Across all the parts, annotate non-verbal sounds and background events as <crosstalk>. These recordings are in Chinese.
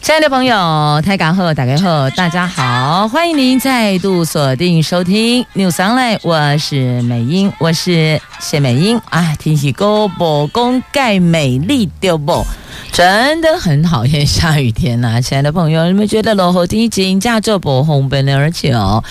亲爱的朋友，台港后打开后，大家好，欢迎您再度锁定收听 News Online，我是美英，我是谢美英。啊，天气高不？公盖美丽丢不，真的很讨厌下雨天呐、亲爱的朋友，你们觉得落后天气加州不红本的，而且哦，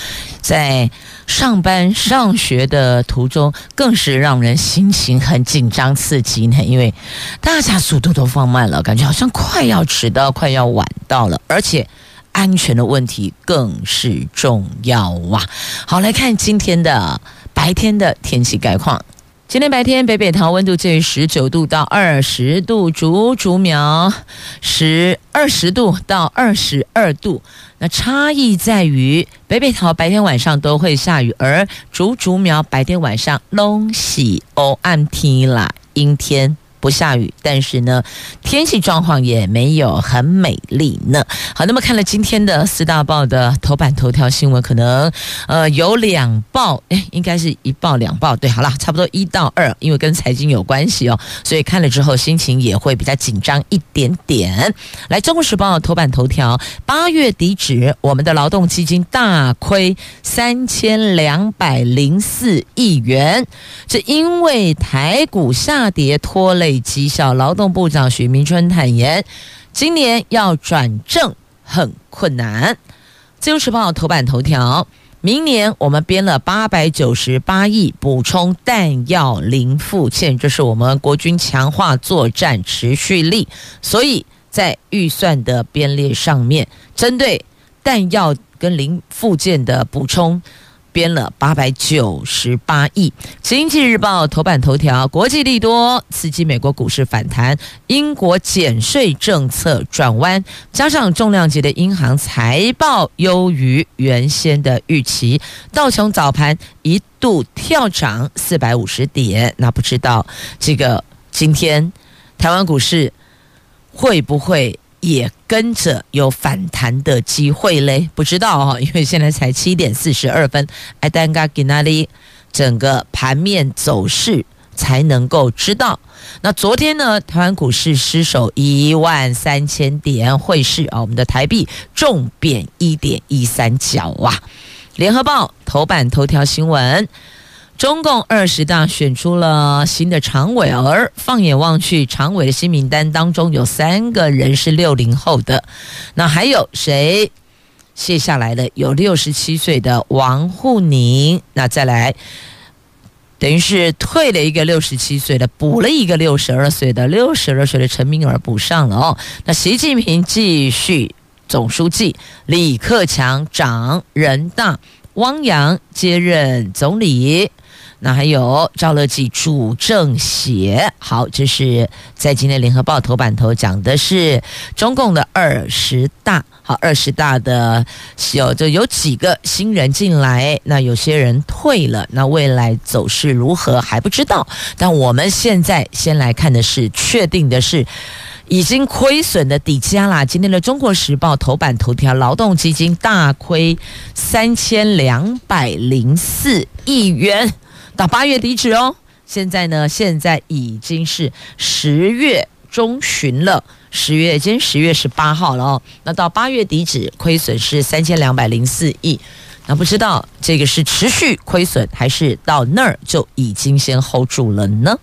在。上班上学的途中，更是让人心情很紧张刺激呢，因为大家速度都放慢了，感觉好像快要迟到，快要晚到了，而且安全的问题更是重要哇！好，来看今天的白天的天气概况。今天白天，北北桃温度介于十九度到二十度，竹竹苗十二十度到二十二度。那差异在于，北北桃白天晚上都会下雨，而竹竹苗白天晚上拢喜哦暗天啦，阴天。不下雨，但是呢，天气状况也没有很美丽呢。好，那么看了今天的四大报的头版头条新闻，可能呃有两报，诶，应该是一报两报，对，好了，差不多一到二，因为跟财经有关系哦，所以看了之后心情也会比较紧张一点点。来，《中国时报》头版头条，八月底止，我们的劳动基金大亏三千两百零四亿元，这因为台股下跌拖累。绩效，劳动部长许明春坦言，今年要转正很困难。自由时报头版头条：明年我们编了八百九十八亿补充弹药零附件，这是我们国军强化作战持续力。所以在预算的编列上面，针对弹药跟零附件的补充。编了八百九十八亿。经济日报头版头条：国际利多刺激美国股市反弹，英国减税政策转弯，加上重量级的银行财报优于原先的预期，道琼早盘一度跳涨四百五十点。那不知道这个今天台湾股市会不会？也跟着有反弹的机会嘞，不知道哈，因为现在才七点四十二分，爱丹嘎给那里整个盘面走势才能够知道。那昨天呢，台湾股市失守一万三千点，汇市啊，我们的台币重贬一点一三角啊。联合报头版头条新闻。中共二十大选出了新的常委，而放眼望去，常委的新名单当中有三个人是六零后的，那还有谁卸下来了？有六十七岁的王沪宁，那再来等于是退了一个六十七岁的，补了一个六十二岁的，六十二岁的陈敏尔补上了哦。那习近平继续总书记，李克强长人大，汪洋接任总理。那还有赵乐际主政协，好，这是在今天联合报头版头讲的是中共的二十大，好，二十大的有就有几个新人进来，那有些人退了，那未来走势如何还不知道，但我们现在先来看的是确定的是 <laughs> 已经亏损的底价啦。今天的中国时报头版头条，劳动基金大亏三千两百零四亿元。到八月底止哦，现在呢，现在已经是十月中旬了，十月今天十月十八号了哦。那到八月底止，亏损是三千两百零四亿。那不知道这个是持续亏损，还是到那儿就已经先 hold 住了呢？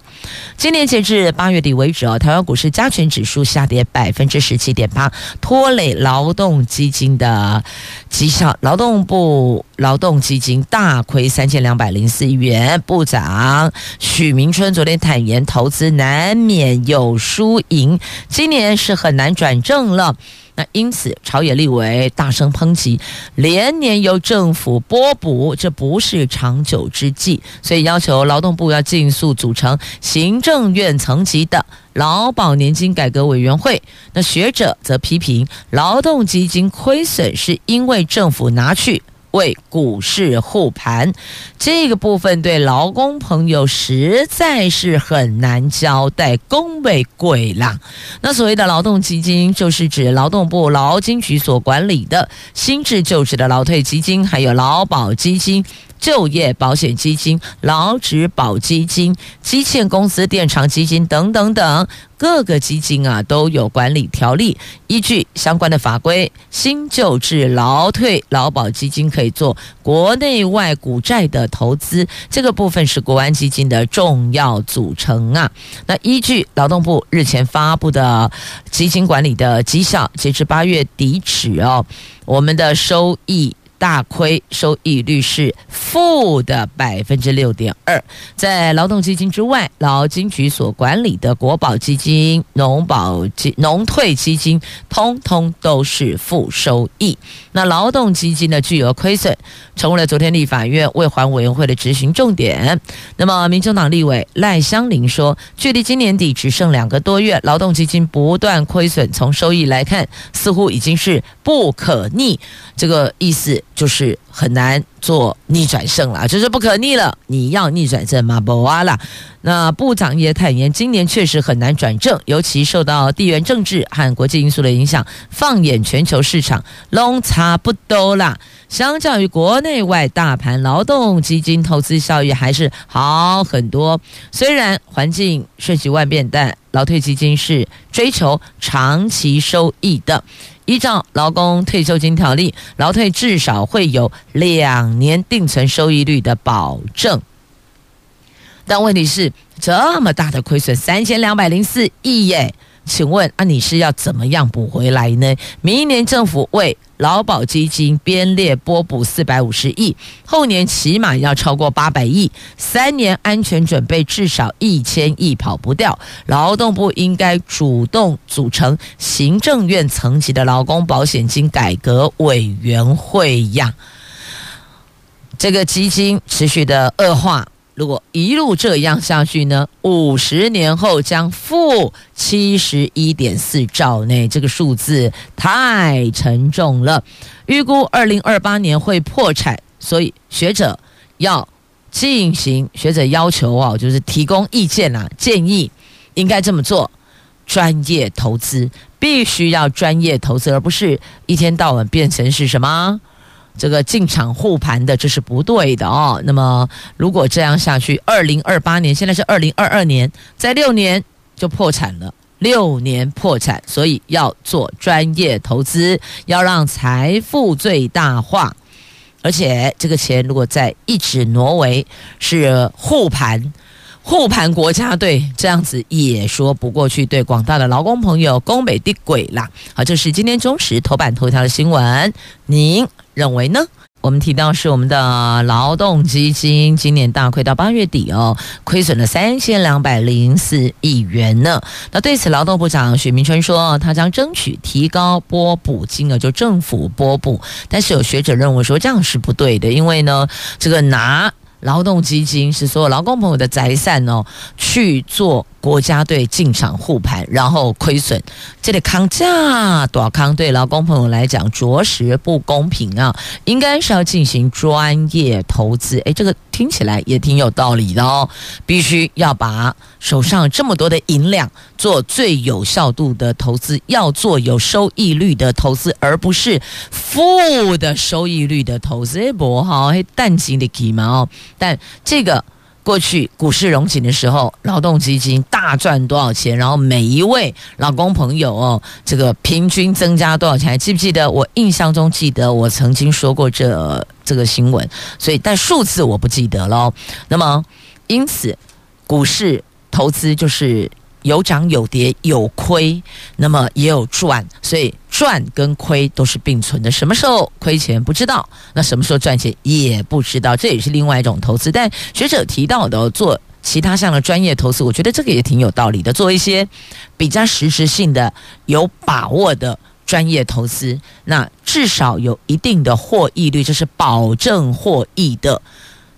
今年截至八月底为止啊，台湾股市加权指数下跌百分之十七点八，拖累劳动基金的绩效。劳动部劳动基金大亏三千两百零四亿元，部长许明春昨天坦言，投资难免有输赢，今年是很难转正了。那因此，朝野立委大声抨击，连年由政府拨补，这不是长久之计，所以要求劳动部要尽速组成行政院层级的劳保年金改革委员会。那学者则批评，劳动基金亏损是因为政府拿去为股市护盘，这个部分对劳工朋友实在是很难交代，恭为贵啦。那所谓的劳动基金，就是指劳动部劳金局所管理的新制就职的劳退基金，还有劳保基金。就业保险基金、劳职保基金、基建公司垫偿基金等等等各个基金啊，都有管理条例，依据相关的法规，新旧制劳退劳保基金可以做国内外股债的投资，这个部分是国安基金的重要组成啊。那依据劳动部日前发布的基金管理的绩效，截至八月底止哦，我们的收益。大亏收益率是负的百分之六点二，在劳动基金之外，劳金局所管理的国保基金、农保基、农退基金，通通都是负收益。那劳动基金的巨额亏损，成为了昨天立法院未还委员会的执行重点。那么，民众党立委赖香伶说，距离今年底只剩两个多月，劳动基金不断亏损，从收益来看，似乎已经是不可逆。这个意思。就是很难做逆转胜了，就是不可逆了。你要逆转胜吗？不啊啦。那部长也坦言，今年确实很难转正，尤其受到地缘政治和国际因素的影响。放眼全球市场，拢差不多啦。相较于国内外大盘，劳动基金投资效益还是好很多。虽然环境瞬息万变，但劳退基金是追求长期收益的。依照劳工退休金条例，劳退至少会有两年定存收益率的保证。但问题是，这么大的亏损，三千两百零四亿耶。请问啊，你是要怎么样补回来呢？明年政府为劳保基金编列拨补四百五十亿，后年起码要超过八百亿，三年安全准备至少一千亿跑不掉。劳动部应该主动组成行政院层级的劳工保险金改革委员会呀。这个基金持续的恶化。如果一路这样下去呢，五十年后将负七十一点四兆内，这个数字太沉重了。预估二零二八年会破产，所以学者要进行学者要求啊，就是提供意见啊，建议应该这么做：专业投资必须要专业投资，而不是一天到晚变成是什么？这个进场护盘的，这是不对的哦。那么，如果这样下去，二零二八年，现在是二零二二年，在六年就破产了，六年破产，所以要做专业投资，要让财富最大化。而且，这个钱如果再一直挪为是护盘。护盘国家队这样子也说不过去，对广大的劳工朋友，攻美的鬼啦！好，这是今天中时头版头条的新闻，您认为呢？我们提到是我们的劳动基金今年大亏到八月底哦，亏损了三千两百零四亿元呢。那对此，劳动部长许明春说，他将争取提高拨补金额，就政府拨补。但是有学者认为说这样是不对的，因为呢，这个拿。劳动基金是所有劳工朋友的财产哦，去做国家队进场护盘，然后亏损，这里扛价多康对劳工朋友来讲着实不公平啊！应该是要进行专业投资，诶，这个听起来也挺有道理的哦。必须要把手上这么多的银两做最有效度的投资，要做有收益率的投资，而不是负的收益率的投资。不好，淡金的起嘛哦，但这个。过去股市融景的时候，劳动基金大赚多少钱？然后每一位老公朋友哦，这个平均增加多少钱？还记不记得？我印象中记得我曾经说过这这个新闻，所以但数字我不记得喽。那么因此，股市投资就是。有涨有跌有亏，那么也有赚，所以赚跟亏都是并存的。什么时候亏钱不知道，那什么时候赚钱也不知道，这也是另外一种投资。但学者提到的做其他项的专业投资，我觉得这个也挺有道理的。做一些比较实质性的、有把握的专业投资，那至少有一定的获益率，这是保证获益的。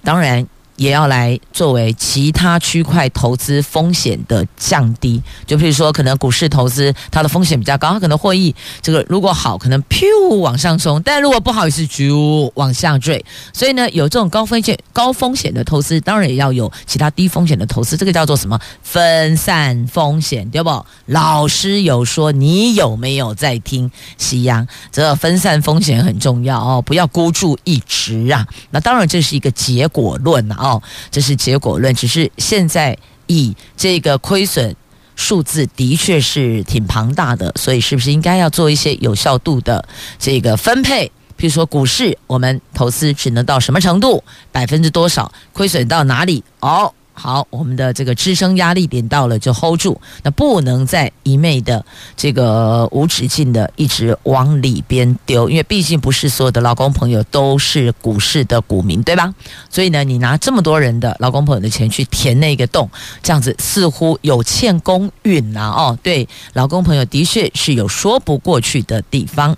当然。也要来作为其他区块投资风险的降低，就比如说，可能股市投资它的风险比较高，它可能获益这个如果好，可能噗往上冲，但如果不好也是啾往下坠。所以呢，有这种高风险高风险的投资，当然也要有其他低风险的投资，这个叫做什么？分散风险，对不？老师有说，你有没有在听？夕阳，这个分散风险很重要哦，不要孤注一掷啊。那当然这是一个结果论啊。哦，这是结果论，只是现在以这个亏损数字的确是挺庞大的，所以是不是应该要做一些有效度的这个分配？譬如说股市，我们投资只能到什么程度，百分之多少，亏损到哪里？哦。好，我们的这个支撑压力点到了就 hold 住，那不能再一昧的这个无止境的一直往里边丢，因为毕竟不是所有的劳工朋友都是股市的股民，对吧？所以呢，你拿这么多人的劳工朋友的钱去填那个洞，这样子似乎有欠公允呐、啊。哦，对，劳工朋友的确是有说不过去的地方。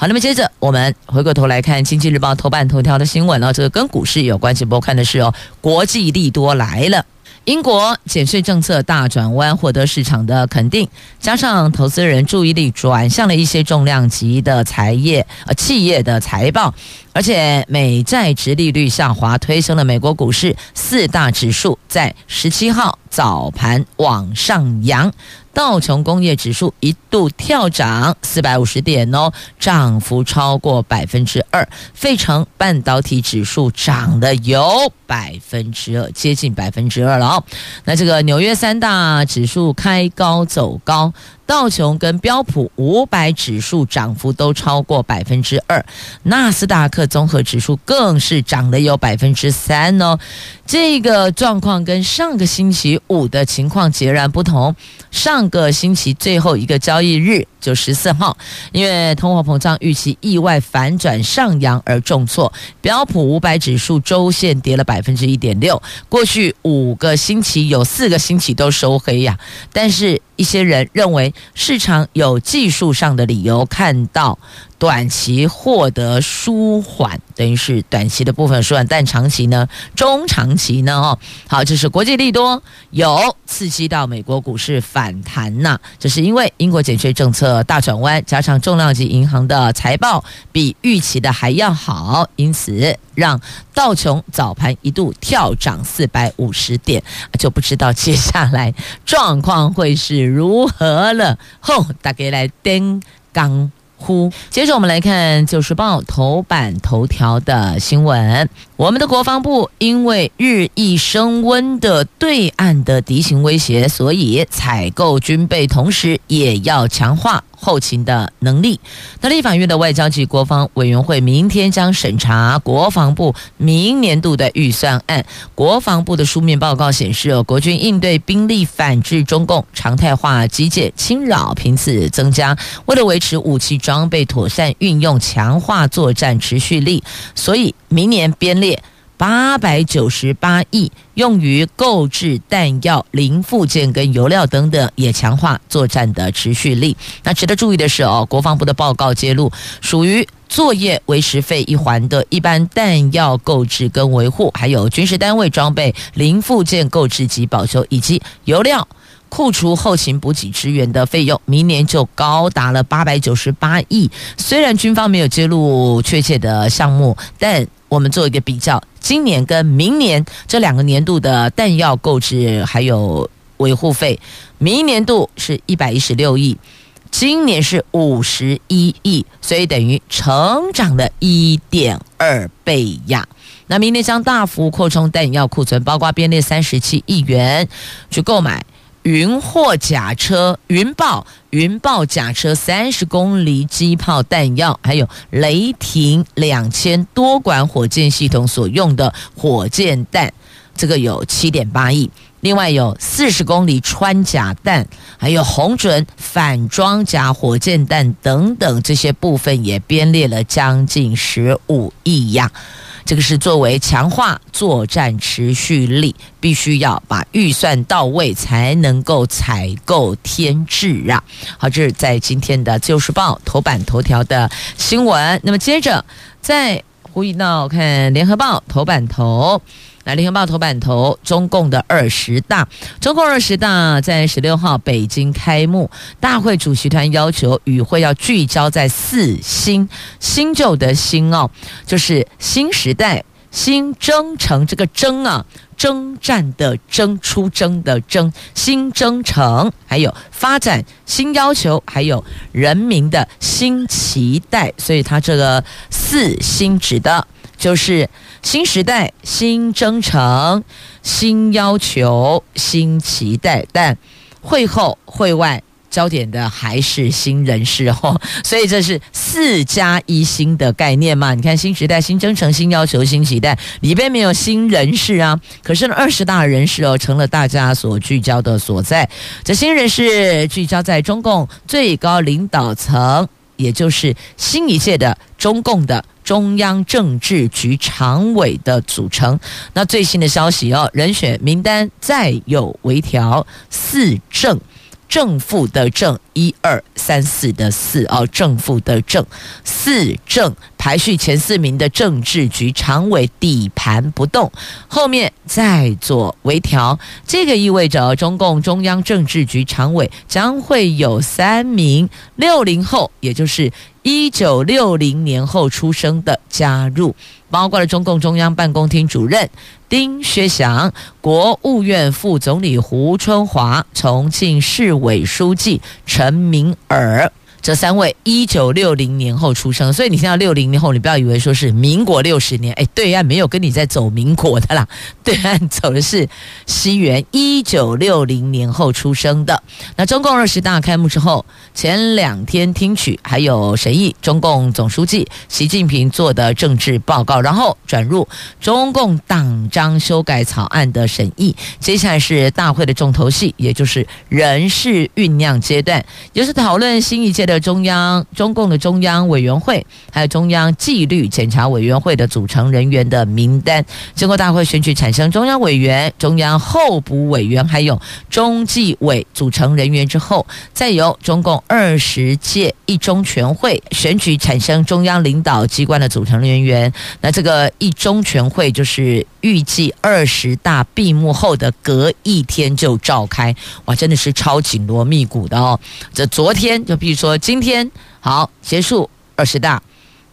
好，那么接着我们回过头来看《经济日报》头版头条的新闻哦，这个跟股市有关系。不看的是哦，国际利多来了。英国减税政策大转弯，获得市场的肯定，加上投资人注意力转向了一些重量级的财业呃企业的财报，而且美债殖利率下滑，推升了美国股市四大指数在十七号早盘往上扬。道琼工业指数一度跳涨四百五十点哦，涨幅超过百分之二。费城半导体指数涨了有百分之二，接近百分之二了哦。那这个纽约三大指数开高走高。道琼跟标普五百指数涨幅都超过百分之二，纳斯达克综合指数更是涨了有百分之三哦。这个状况跟上个星期五的情况截然不同。上个星期最后一个交易日就十四号，因为通货膨胀预期意外反转上扬而重挫，标普五百指数周线跌了百分之一点六。过去五个星期有四个星期都收黑呀，但是。一些人认为市场有技术上的理由看到短期获得舒缓，等于是短期的部分舒缓，但长期呢？中长期呢？哦，好，这是国际利多有刺激到美国股市反弹呐，这是因为英国减税政策大转弯，加上重量级银行的财报比预期的还要好，因此让道琼早盘一度跳涨四百五十点，就不知道接下来状况会是如何了？吼，大家来登岗。呼，接着我们来看《旧时报》头版头条的新闻。我们的国防部因为日益升温的对岸的敌情威胁，所以采购军备，同时也要强化。后勤的能力。那立法院的外交及国防委员会明天将审查国防部明年度的预算案。国防部的书面报告显示，国军应对兵力反制中共常态化机械侵扰频次增加，为了维持武器装备妥善运用，强化作战持续力，所以明年编列。八百九十八亿用于购置弹药、零附件跟油料等等，也强化作战的持续力。那值得注意的是哦，国防部的报告揭露，属于作业维持费一环的一般弹药购置跟维护，还有军事单位装备零附件购置及保修，以及油料库除后勤补给支援的费用，明年就高达了八百九十八亿。虽然军方没有揭露确切的项目，但我们做一个比较。今年跟明年这两个年度的弹药购置还有维护费，明年度是一百一十六亿，今年是五十一亿，所以等于成长了一点二倍呀。那明年将大幅扩充弹药库存，包括编列三十七亿元去购买。云货甲车、云豹、云豹甲车三十公里机炮弹药，还有雷霆两千多管火箭系统所用的火箭弹，这个有七点八亿。另外有四十公里穿甲弹，还有红准反装甲火箭弹等等这些部分也编列了将近十五亿呀。这个是作为强化作战持续力，必须要把预算到位，才能够采购添置啊！好，这是在今天的《自由时报》头版头条的新闻。那么接着在胡一闹看《联合报》头版头，来联合报头版头，中共的二十大，中共二十大在十六号北京开幕，大会主席团要求与会要聚焦在四新，新旧的新哦，就是新时代、新征程，这个征啊，征战的征，出征的征，新征程，还有发展新要求，还有人民的新期待，所以它这个四新指的就是。新时代、新征程、新要求、新期待，但会后会外焦点的还是新人事哦，<laughs> 所以这是四加一新的概念嘛？你看，新时代、新征程、新要求、新期待里边没有新人事啊，可是呢，二十大人事哦，成了大家所聚焦的所在。这新人事聚焦在中共最高领导层，也就是新一届的中共的。中央政治局常委的组成，那最新的消息哦，人选名单再有微调，四正。正负的正，一二三四的四哦，正负的正，四正排序前四名的政治局常委底盘不动，后面再做微调，这个意味着中共中央政治局常委将会有三名六零后，也就是一九六零年后出生的加入。包括了中共中央办公厅主任丁薛祥、国务院副总理胡春华、重庆市委书记陈敏尔。这三位一九六零年后出生，所以你现在六零年后，你不要以为说是民国六十年，哎，对岸没有跟你在走民国的啦，<laughs> 对岸走的是西元一九六零年后出生的。那中共二十大开幕之后，前两天听取还有审议中共总书记习近平做的政治报告，然后转入中共党章修改草案的审议。接下来是大会的重头戏，也就是人事酝酿阶段，也是讨论新一届的。中央中共的中央委员会，还有中央纪律检查委员会的组成人员的名单，经过大会选举产生中央委员、中央候补委员，还有中纪委组成人员之后，再由中共二十届一中全会选举产生中央领导机关的组成人员。那这个一中全会就是预计二十大闭幕后的隔一天就召开，哇，真的是超紧锣密鼓的哦。这昨天就比如说。今天好结束二十大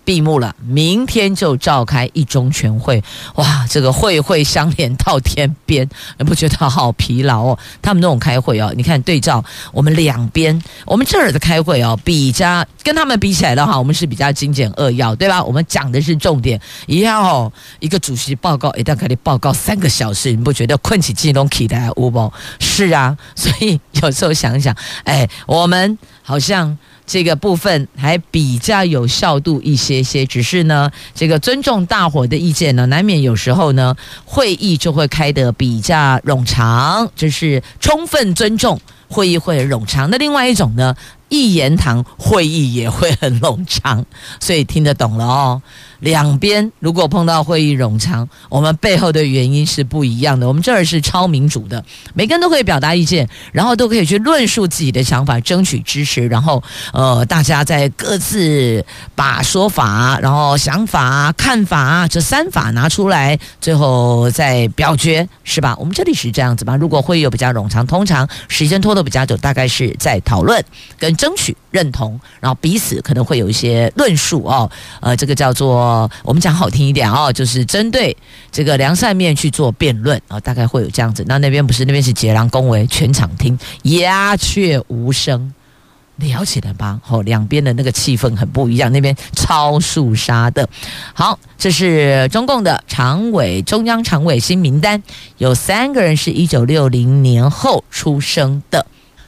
闭幕了，明天就召开一中全会。哇，这个会会相连到天边，你不觉得好疲劳哦？他们那种开会哦，你看对照我们两边，我们这儿的开会哦，比较跟他们比起来的话，我们是比较精简扼要，对吧？我们讲的是重点，一样哦。一个主席报告一旦给你报告三个小时，你不觉得困起激动起来无不？是啊，所以有时候想想，哎，我们好像。这个部分还比较有效度一些些，只是呢，这个尊重大伙的意见呢，难免有时候呢，会议就会开得比较冗长，就是充分尊重会议会冗长。的另外一种呢，一言堂会议也会很冗长，所以听得懂了哦。两边如果碰到会议冗长，我们背后的原因是不一样的。我们这儿是超民主的，每个人都可以表达意见，然后都可以去论述自己的想法，争取支持，然后呃，大家再各自把说法、然后想法、看法这三法拿出来，最后再表决，是吧？我们这里是这样子吧？如果会议有比较冗长，通常时间拖得比较久，大概是在讨论跟争取认同，然后彼此可能会有一些论述哦，呃，这个叫做。我们讲好听一点哦，就是针对这个良善面去做辩论啊，大概会有这样子。那那边不是，那边是杰郎恭维，全场听鸦雀无声，了解了吧？哦，两边的那个气氛很不一样，那边超肃杀的。好，这是中共的常委，中央常委新名单，有三个人是一九六零年后出生的。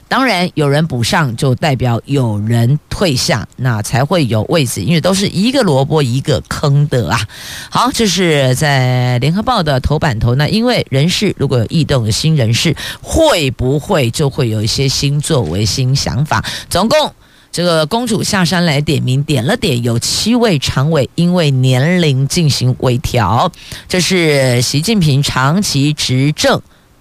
当然，有人补上就代表有人退下，那才会有位置，因为都是一个萝卜一个坑的啊。好，这是在联合报的头版头。那因为人事如果有异动，有新人事会不会就会有一些新作为、新想法？总共这个公主下山来点名，点了点，有七位常委因为年龄进行微调。这是习近平长期执政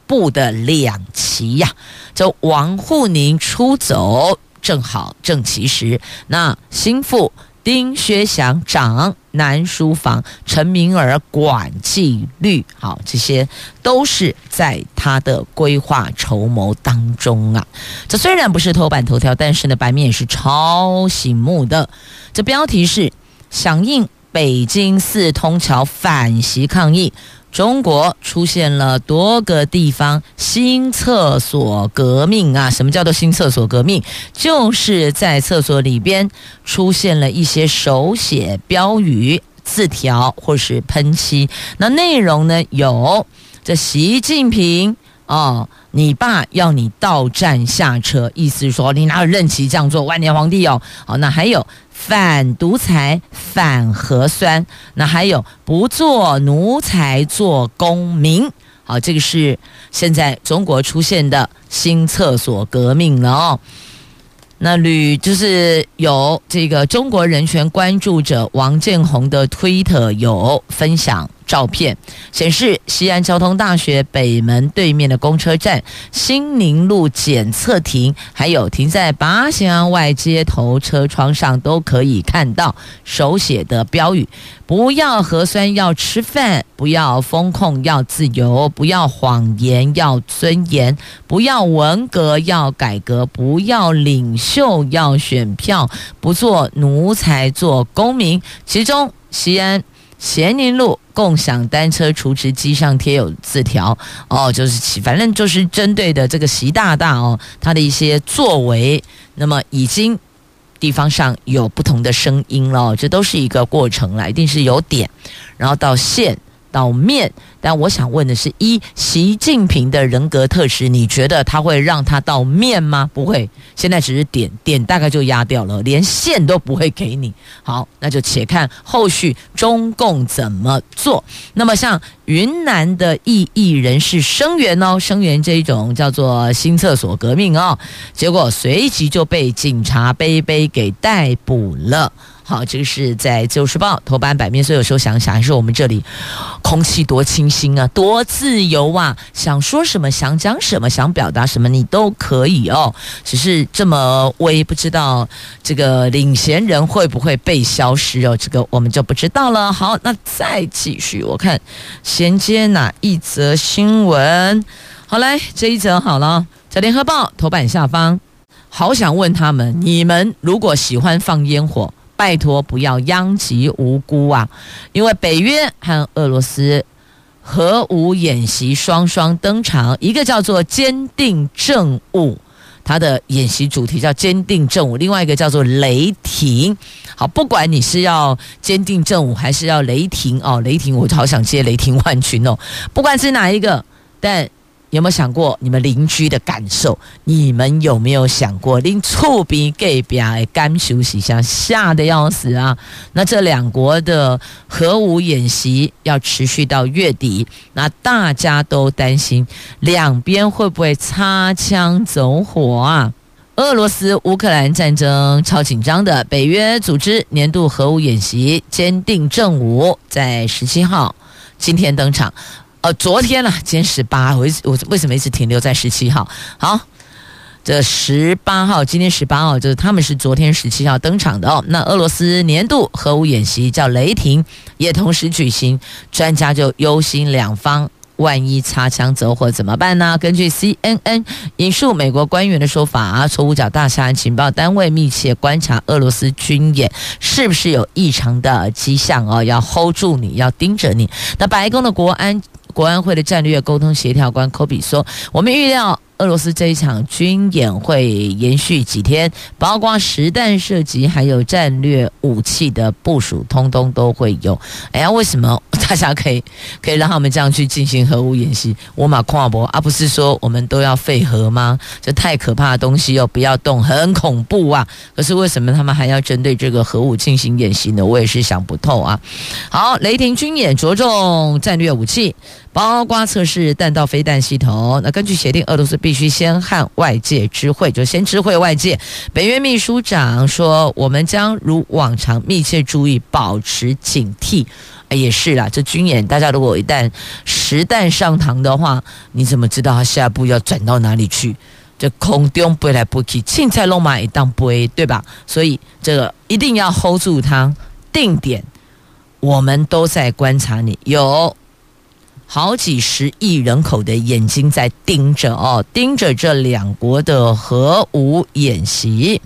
部的两旗呀。就王沪宁出走，正好正其时。那心腹丁薛祥掌南书房，陈明儿管纪律，好，这些都是在他的规划筹谋当中啊。这虽然不是头版头条，但是呢，版面也是超醒目的。这标题是响应北京四通桥反袭抗议。中国出现了多个地方新厕所革命啊！什么叫做新厕所革命？就是在厕所里边出现了一些手写标语、字条或是喷漆。那内容呢？有这习近平哦，你爸要你到站下车，意思是说你哪有任其这样做？万年皇帝哦，好，那还有。反独裁、反核酸，那还有不做奴才做公民，好，这个是现在中国出现的新厕所革命了哦。那吕就是有这个中国人权关注者王建宏的推特有分享。照片显示，西安交通大学北门对面的公车站、新宁路检测亭，还有停在八乡外街头车窗上，都可以看到手写的标语：不要核酸，要吃饭；不要封控，要自由；不要谎言，要尊严；不要文革，要改革；不要领袖，要选票；不做奴才，做公民。其中，西安。咸宁路共享单车储值机上贴有字条哦，就是反正就是针对的这个习大大哦，他的一些作为，那么已经地方上有不同的声音了，这都是一个过程了，一定是有点，然后到线。到面，但我想问的是：一，习近平的人格特质，你觉得他会让他到面吗？不会，现在只是点点，大概就压掉了，连线都不会给你。好，那就且看后续中共怎么做。那么，像云南的异议人士声援哦，声援这一种叫做新厕所革命哦，结果随即就被警察杯杯给逮捕了。好，这个是在《自由时报》头版版面，所以有时候想想，还是我们这里空气多清新啊，多自由啊！想说什么，想讲什么，想表达什么，你都可以哦。只是这么微，不知道这个领衔人会不会被消失哦？这个我们就不知道了。好，那再继续，我看衔接哪一则新闻？好，来这一则好了，在《联合报》头版下方，好想问他们：你们如果喜欢放烟火？拜托不要殃及无辜啊！因为北约和俄罗斯核武演习双双登场，一个叫做“坚定正午”，它的演习主题叫“坚定正午”，另外一个叫做“雷霆”。好，不管你是要坚定正午还是要雷霆哦，雷霆我好想接雷霆万钧哦，不管是哪一个，但。有没有想过你们邻居的感受？你们有没有想过，邻厝边隔壁的甘休息下吓得要死啊？那这两国的核武演习要持续到月底，那大家都担心两边会不会擦枪走火啊？俄罗斯乌克兰战争超紧张的，北约组织年度核武演习坚定正午，在十七号今天登场。昨天了，今天十八，我我为什么一直停留在十七号？好，这十八号，今天十八号，就是他们是昨天十七号登场的哦。那俄罗斯年度核武演习叫雷霆，也同时举行，专家就忧心两方。万一擦枪走火怎么办呢？根据 CNN 引述美国官员的说法啊，从五角大厦情报单位密切观察俄罗斯军演，是不是有异常的迹象哦？要 hold 住你，要盯着你。那白宫的国安国安会的战略沟通协调官科比说，我们预料。俄罗斯这一场军演会延续几天，包括实弹射击，还有战略武器的部署，通通都会有。哎呀，为什么 <laughs> 大家可以可以让他们这样去进行核武演习？我马跨博，而不是说我们都要废核吗？这太可怕的东西又不要动，很恐怖啊！可是为什么他们还要针对这个核武进行演习呢？我也是想不透啊。好，雷霆军演着重战略武器。包括测试弹道飞弹系统。那根据协定，俄罗斯必须先和外界知会，就先知会外界。北约秘书长说：“我们将如往常密切注意，保持警惕。”，也是啦，这军演，大家如果一旦实弹上膛的话，你怎么知道他下一步要转到哪里去？这空中飞来飞去，青菜龙马一当飞，对吧？所以这个一定要 hold 住它，定点。我们都在观察你，有好几十亿人口的眼睛在盯着哦，盯着这两国的核武演习。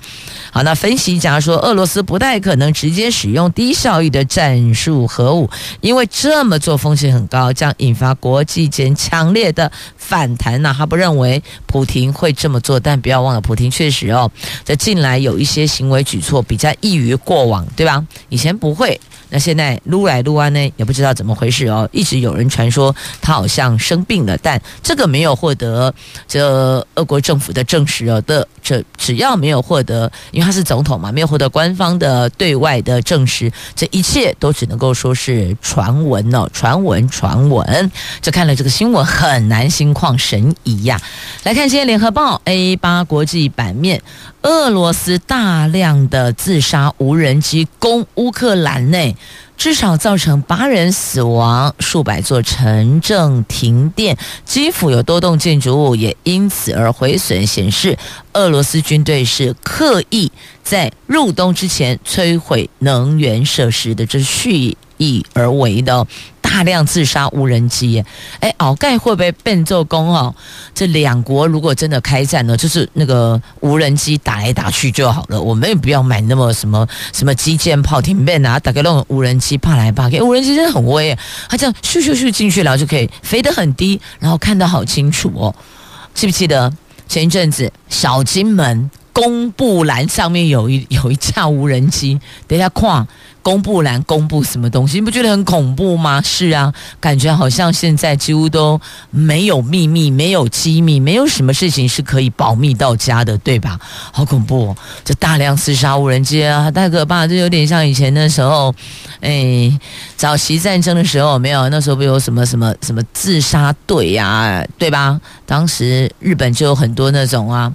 好，那分析家说，俄罗斯不太可能直接使用低效益的战术核武，因为这么做风险很高，将引发国际间强烈的反弹呐。他不认为普亭会这么做，但不要忘了，普亭确实哦，在近来有一些行为举措比较异于过往，对吧？以前不会。那现在撸来撸安呢，也不知道怎么回事哦。一直有人传说他好像生病了，但这个没有获得这俄国政府的证实哦。的这只要没有获得，因为他是总统嘛，没有获得官方的对外的证实，这一切都只能够说是传闻哦，传闻传闻。这看了这个新闻很难心旷神怡呀。来看今天联合报 A 八国际版面。俄罗斯大量的自杀无人机攻乌克兰内，至少造成八人死亡，数百座城镇停电，基辅有多栋建筑物也因此而毁损，显示俄罗斯军队是刻意在入冬之前摧毁能源设施的，这是蓄意而为的。大量自杀无人机，哎，鳌盖会不会变奏功哦？这两国如果真的开战呢，就是那个无人机打来打去就好了，我们也不要买那么什么什么机舰炮艇变啊，打个那种无人机怕来怕去，无人机真的很威，它这样咻咻咻进去，然后就可以飞得很低，然后看得好清楚哦。记不记得前一阵子小金门公布栏上面有一有一架无人机？等一下看。公布栏公布什么东西？你不觉得很恐怖吗？是啊，感觉好像现在几乎都没有秘密，没有机密，没有什么事情是可以保密到家的，对吧？好恐怖哦！这大量自杀无人机啊，太可怕！这有点像以前的时候，哎，早期战争的时候，没有那时候不有什么什么什么自杀队呀，对吧？当时日本就有很多那种啊，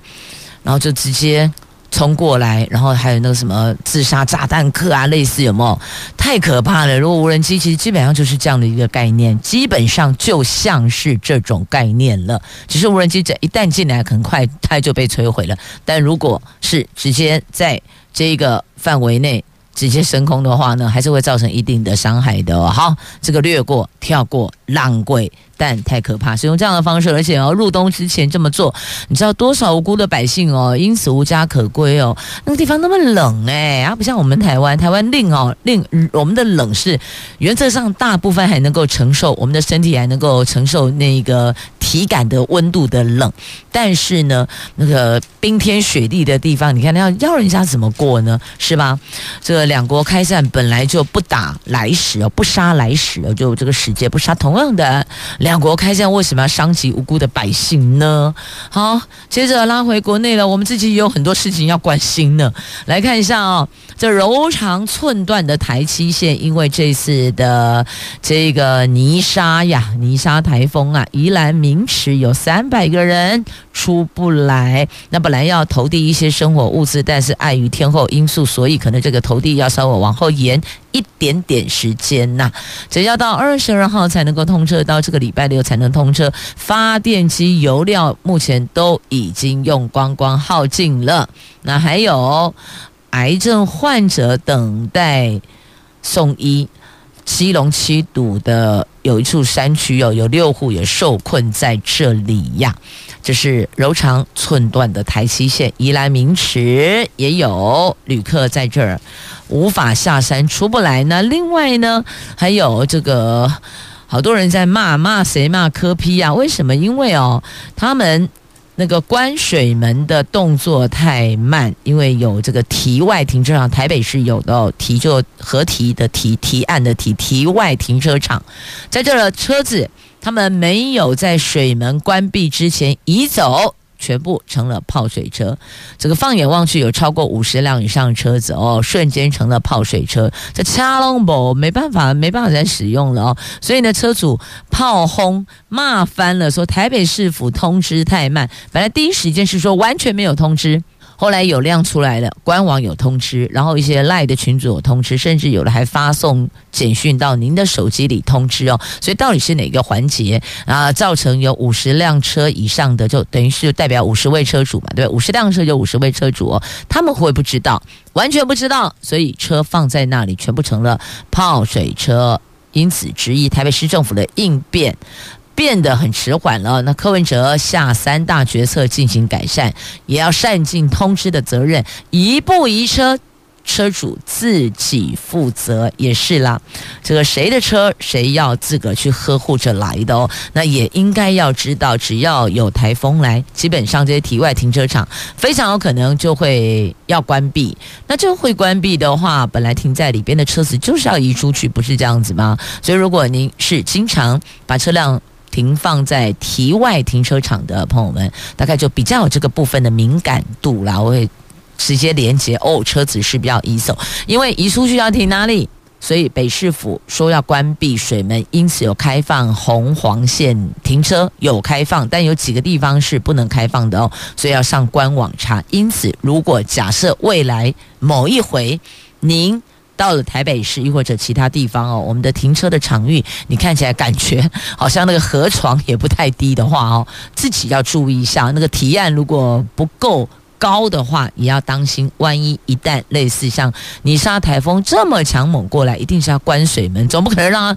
然后就直接。冲过来，然后还有那个什么自杀炸弹客啊，类似有没有？太可怕了！如果无人机，其实基本上就是这样的一个概念，基本上就像是这种概念了。只是无人机这一旦进来，很快它就被摧毁了。但如果是直接在这个范围内直接升空的话呢，还是会造成一定的伤害的哦。好，这个略过、跳过、浪贵。但太可怕，使用这样的方式，而且要入冬之前这么做，你知道多少无辜的百姓哦，因此无家可归哦。那个地方那么冷哎，啊，不像我们台湾，台湾令哦令我们的冷是原则上大部分还能够承受，我们的身体还能够承受那个体感的温度的冷，但是呢，那个冰天雪地的地方，你看要要人家怎么过呢？是吧？这两国开战本来就不打来使哦，不杀来使哦，就这个时节不杀，同样的。两国开战为什么要伤及无辜的百姓呢？好，接着拉回国内了，我们自己也有很多事情要关心呢。来看一下啊、哦，这柔肠寸断的台七线，因为这次的这个泥沙呀，泥沙台风啊，宜兰明池有三百个人出不来。那本来要投递一些生活物资，但是碍于天候因素，所以可能这个投递要稍微往后延。一点点时间呐，只要到二十二号才能够通车，到这个礼拜六才能通车。发电机油料目前都已经用光光耗尽了。那还有癌症患者等待送医，基隆七堵的有一处山区哦，有六户也受困在这里呀。这是柔肠寸断的台七线，宜兰明池也有旅客在这儿。无法下山，出不来呢。另外呢，还有这个好多人在骂骂谁骂柯批啊？为什么？因为哦，他们那个关水门的动作太慢，因为有这个题外停车场，台北市有的哦，堤就合题的题提案的题题外停车场，在这儿车子他们没有在水门关闭之前移走。全部成了泡水车，这个放眼望去有超过五十辆以上的车子哦，瞬间成了泡水车。这掐龙宝没办法，没办法再使用了哦。所以呢，车主炮轰骂翻了，说台北市府通知太慢。本来第一时间是说完全没有通知，后来有亮出来了，官网有通知，然后一些赖的群组有通知，甚至有的还发送简讯到您的手机里通知哦。所以到底是哪个环节啊？造成有五十辆车以上的，就等于是代表五十位车主嘛，对吧？五十辆车就五十位车主哦，他们会不知道，完全不知道，所以车放在那里全部成了泡水车。因此，质疑台北市政府的应变。变得很迟缓了。那柯文哲下三大决策进行改善，也要善尽通知的责任，一步一车，车主自己负责也是啦。这个谁的车谁要自个去呵护着来的哦。那也应该要知道，只要有台风来，基本上这些体外停车场非常有可能就会要关闭。那这会关闭的话，本来停在里边的车子就是要移出去，不是这样子吗？所以如果您是经常把车辆停放在题外停车场的朋友们，大概就比较有这个部分的敏感度啦。我会直接连接哦，车子是比较移走，因为移出去要停哪里？所以北市府说要关闭水门，因此有开放红黄线停车，有开放，但有几个地方是不能开放的哦，所以要上官网查。因此，如果假设未来某一回您。到了台北市，亦或者其他地方哦，我们的停车的场域，你看起来感觉好像那个河床也不太低的话哦，自己要注意一下。那个提案如果不够高的话，也要当心，万一一旦类似像泥沙台风这么强猛过来，一定是要关水门，总不可能让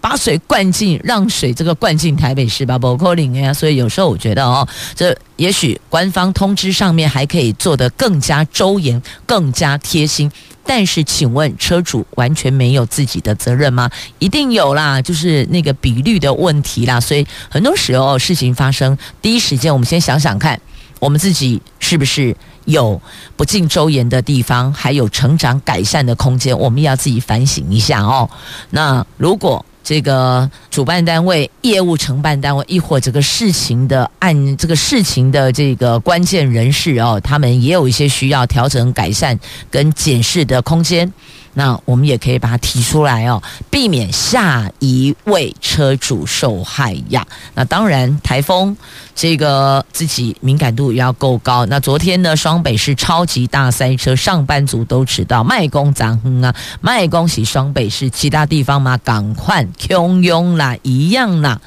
把水灌进，让水这个灌进台北市吧？不可能呀。所以有时候我觉得哦，这也许官方通知上面还可以做得更加周延，更加贴心。但是，请问车主完全没有自己的责任吗？一定有啦，就是那个比率的问题啦。所以很多时候事情发生，第一时间我们先想想看，我们自己是不是有不尽周延的地方，还有成长改善的空间，我们要自己反省一下哦。那如果这个主办单位、业务承办单位，亦或这个事情的案这个事情的这个关键人士哦，他们也有一些需要调整、改善跟检视的空间。那我们也可以把它提出来哦，避免下一位车主受害呀。那当然，台风这个自己敏感度也要够高。那昨天呢，双北是超级大塞车，上班族都迟到，卖工涨哼啊，卖恭喜双北市其他地方嘛，赶快汹涌啦，一样啦，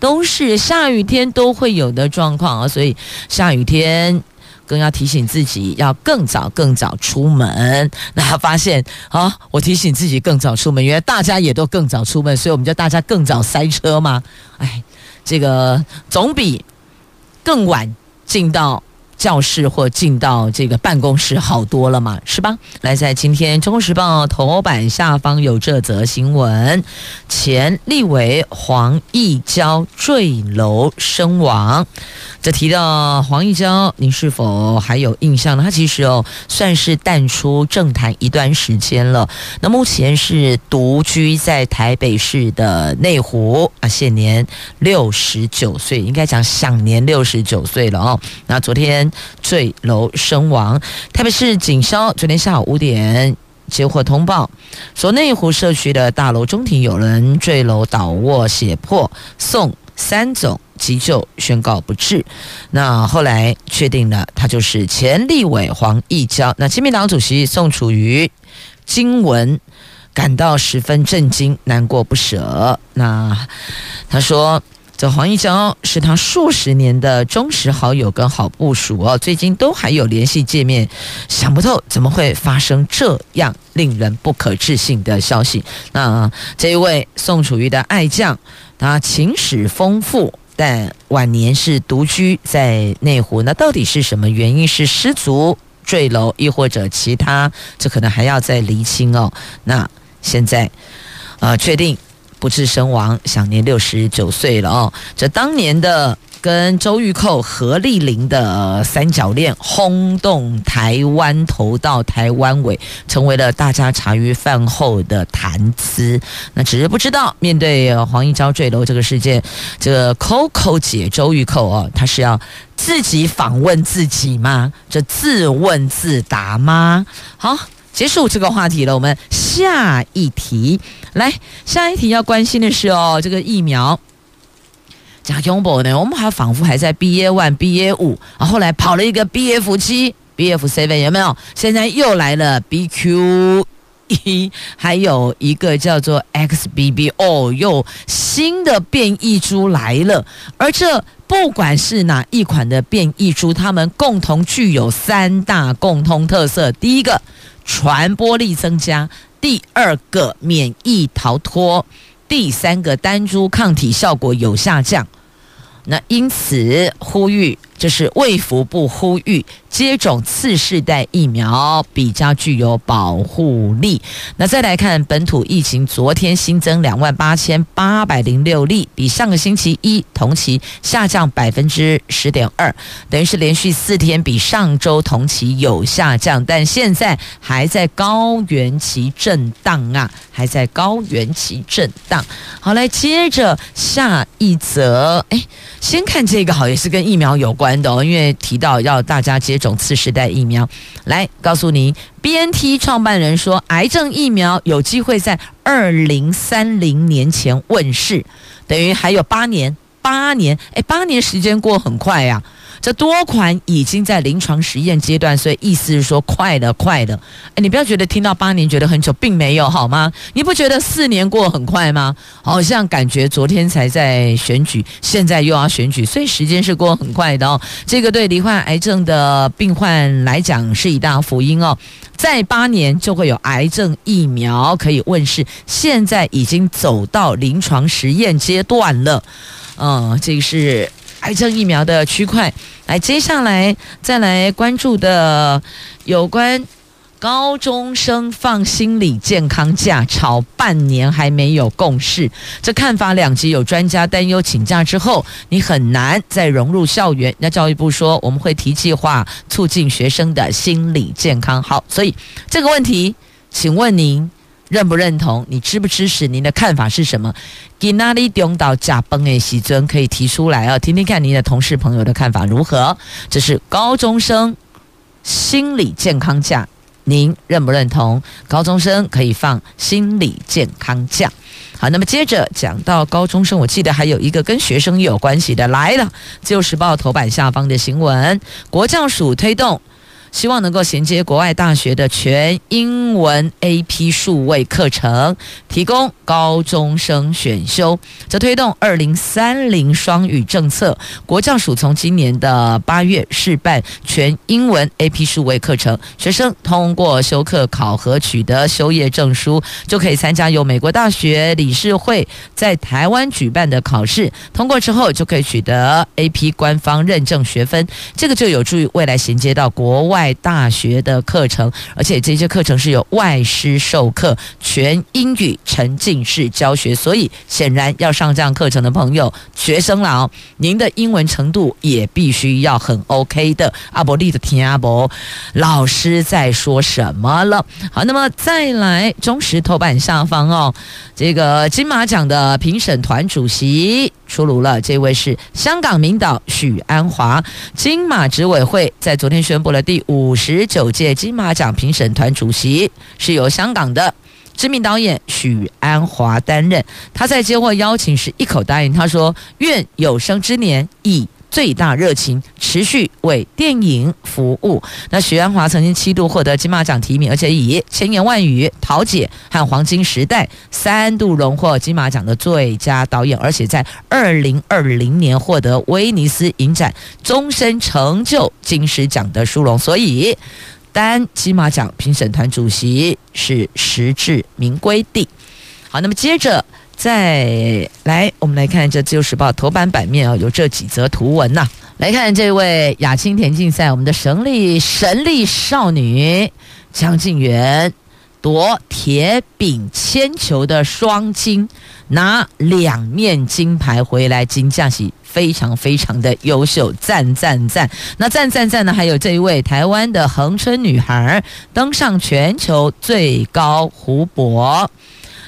都是下雨天都会有的状况啊。所以下雨天。更要提醒自己要更早、更早出门。那发现啊，我提醒自己更早出门，原来大家也都更早出门，所以我们就大家更早塞车嘛？哎，这个总比更晚进到教室或进到这个办公室好多了嘛，是吧？来，在今天《中国时报》头版下方有这则新闻：前立委黄义交坠楼身亡。这提到黄义交，您是否还有印象呢？他其实哦，算是淡出政坛一段时间了。那目前是独居在台北市的内湖啊，现年六十九岁，应该讲享年六十九岁了哦。那昨天坠楼身亡，台北市警消昨天下午五点接获通报，说内湖社区的大楼中庭有人坠楼倒卧血泊，送三总。急救宣告不治，那后来确定了，他就是前立委黄义交。那亲民党主席宋楚瑜惊闻，感到十分震惊、难过不舍。那他说，这黄义交是他数十年的忠实好友跟好部属哦，最近都还有联系见面，想不透怎么会发生这样令人不可置信的消息。那这一位宋楚瑜的爱将，他情史丰富。但晚年是独居在内湖，那到底是什么原因？是失足坠楼，亦或者其他？这可能还要再厘清哦。那现在，呃，确定不治身亡，享年六十九岁了哦。这当年的。跟周玉蔻、何丽玲的三角恋轰动台湾，头到台湾尾，成为了大家茶余饭后的谈资。那只是不知道，面对黄义交坠楼这个事件，这个 Coco 姐周玉蔻哦，她是要自己访问自己吗？这自问自答吗？好，结束这个话题了，我们下一题来，下一题要关心的是哦，这个疫苗。贾永博呢？我们还仿佛还在 BA one、BA 五，然后来跑了一个 BF 七，BF seven 有没有？现在又来了 BQ 一，还有一个叫做 XBB 哦，又新的变异株来了。而这不管是哪一款的变异株，它们共同具有三大共通特色：第一个，传播力增加；第二个，免疫逃脱；第三个，单株抗体效果有下降。那因此呼吁。就是卫福部呼吁接种次世代疫苗比较具有保护力。那再来看本土疫情，昨天新增两万八千八百零六例，比上个星期一同期下降百分之十点二，等于是连续四天比上周同期有下降，但现在还在高原期震荡啊，还在高原期震荡。好，来接着下一则，哎，先看这个好，也是跟疫苗有关。因为提到要大家接种次世代疫苗，来告诉您，BNT 创办人说，癌症疫苗有机会在二零三零年前问世，等于还有八年，八年，哎，八年时间过很快呀。这多款已经在临床实验阶段，所以意思是说快了，快了。哎，你不要觉得听到八年觉得很久，并没有好吗？你不觉得四年过很快吗？好像感觉昨天才在选举，现在又要选举，所以时间是过很快的哦。这个对罹患癌症的病患来讲是一大福音哦。在八年就会有癌症疫苗可以问世，现在已经走到临床实验阶段了。嗯，这个是。癌症疫苗的区块，来，接下来再来关注的有关高中生放心理健康假，吵半年还没有共识，这看法两极，有专家担忧请假之后你很难再融入校园。那教育部说我们会提计划促进学生的心理健康。好，所以这个问题，请问您？认不认同？你支不支持？您的看法是什么？给哪里丢到假崩诶？喜尊可以提出来啊，听听看您的同事朋友的看法如何？这是高中生心理健康假，您认不认同？高中生可以放心理健康假。好，那么接着讲到高中生，我记得还有一个跟学生有关系的来了，《自由时报》头版下方的新闻，国教署推动。希望能够衔接国外大学的全英文 AP 数位课程，提供高中生选修。则推动二零三零双语政策，国教署从今年的八月试办全英文 AP 数位课程，学生通过修课考核取得修业证书，就可以参加由美国大学理事会在台湾举办的考试。通过之后，就可以取得 AP 官方认证学分，这个就有助于未来衔接到国外。在大学的课程，而且这些课程是由外师授课，全英语沉浸式教学，所以显然要上这样课程的朋友，学生了哦，您的英文程度也必须要很 OK 的。阿伯利的听阿伯，老师在说什么了？好，那么再来中石头版下方哦，这个金马奖的评审团主席出炉了，这位是香港名导许鞍华，金马执委会在昨天宣布了第五。十九届金马奖评审团主席是由香港的知名导演许鞍华担任。他在接获邀请时一口答应，他说：“愿有生之年以最大热情持续为电影服务。”那许鞍华曾经七度获得金马奖提名，而且以《千言万语》《桃姐》和《黄金时代》三度荣获金马奖的最佳导演，而且在二零二零年获得威尼斯影展终身成就金狮奖的殊荣，所以。担金马奖评审团主席是实至名归的。好，那么接着再来，我们来看这《自由时报》头版版面啊，有这几则图文呐、来看这位亚青田径赛，我们的神力神力少女江静媛夺铁饼铅球的双金，拿两面金牌回来，金将喜。非常非常的优秀，赞赞赞！那赞赞赞呢？还有这一位台湾的恒春女孩登上全球最高湖泊，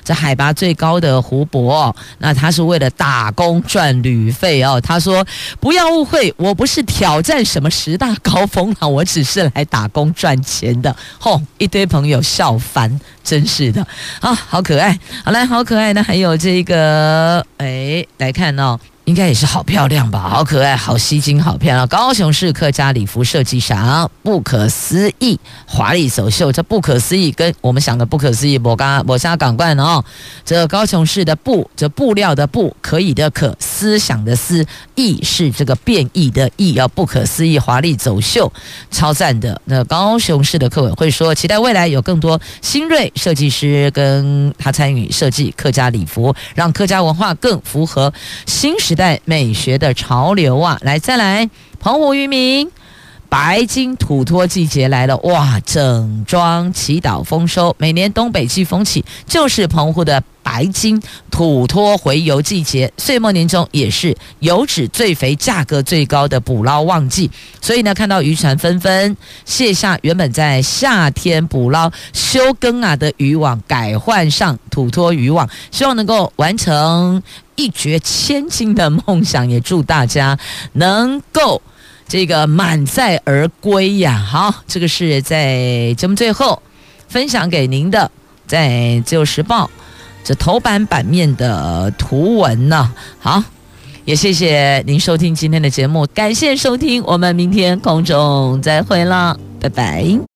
这海拔最高的湖泊。那他是为了打工赚旅费哦。他说：“不要误会，我不是挑战什么十大高峰啊，我只是来打工赚钱的。”吼，一堆朋友笑翻，真是的啊，好可爱！好来，好可爱那还有这个，哎，来看哦。应该也是好漂亮吧，好可爱，好吸睛，好漂亮！高雄市客家礼服设计赏，不可思议，华丽走秀，这不可思议跟我们想的不可思议，我刚我瞎港惯哦。这高雄市的布，这布料的布，可以的可，思想的思，意是这个变异的异，要不可思议，华丽走秀，超赞的。那高雄市的客委会说，期待未来有更多新锐设计师跟他参与设计客家礼服，让客家文化更符合新时代美学的潮流啊！来，再来，澎湖渔民，白金土托季节来了哇！整装祈祷丰收，每年东北季风起，就是澎湖的白金土托回游季节。岁末年终也是油脂最肥、价格最高的捕捞旺季，所以呢，看到渔船纷纷卸下原本在夏天捕捞休耕啊的渔网，改换上土托渔网，希望能够完成。一绝千金的梦想，也祝大家能够这个满载而归呀！好，这个是在节目最后分享给您的，在《自由时报》这头版版面的图文呢。好，也谢谢您收听今天的节目，感谢收听，我们明天空中再会啦，拜拜。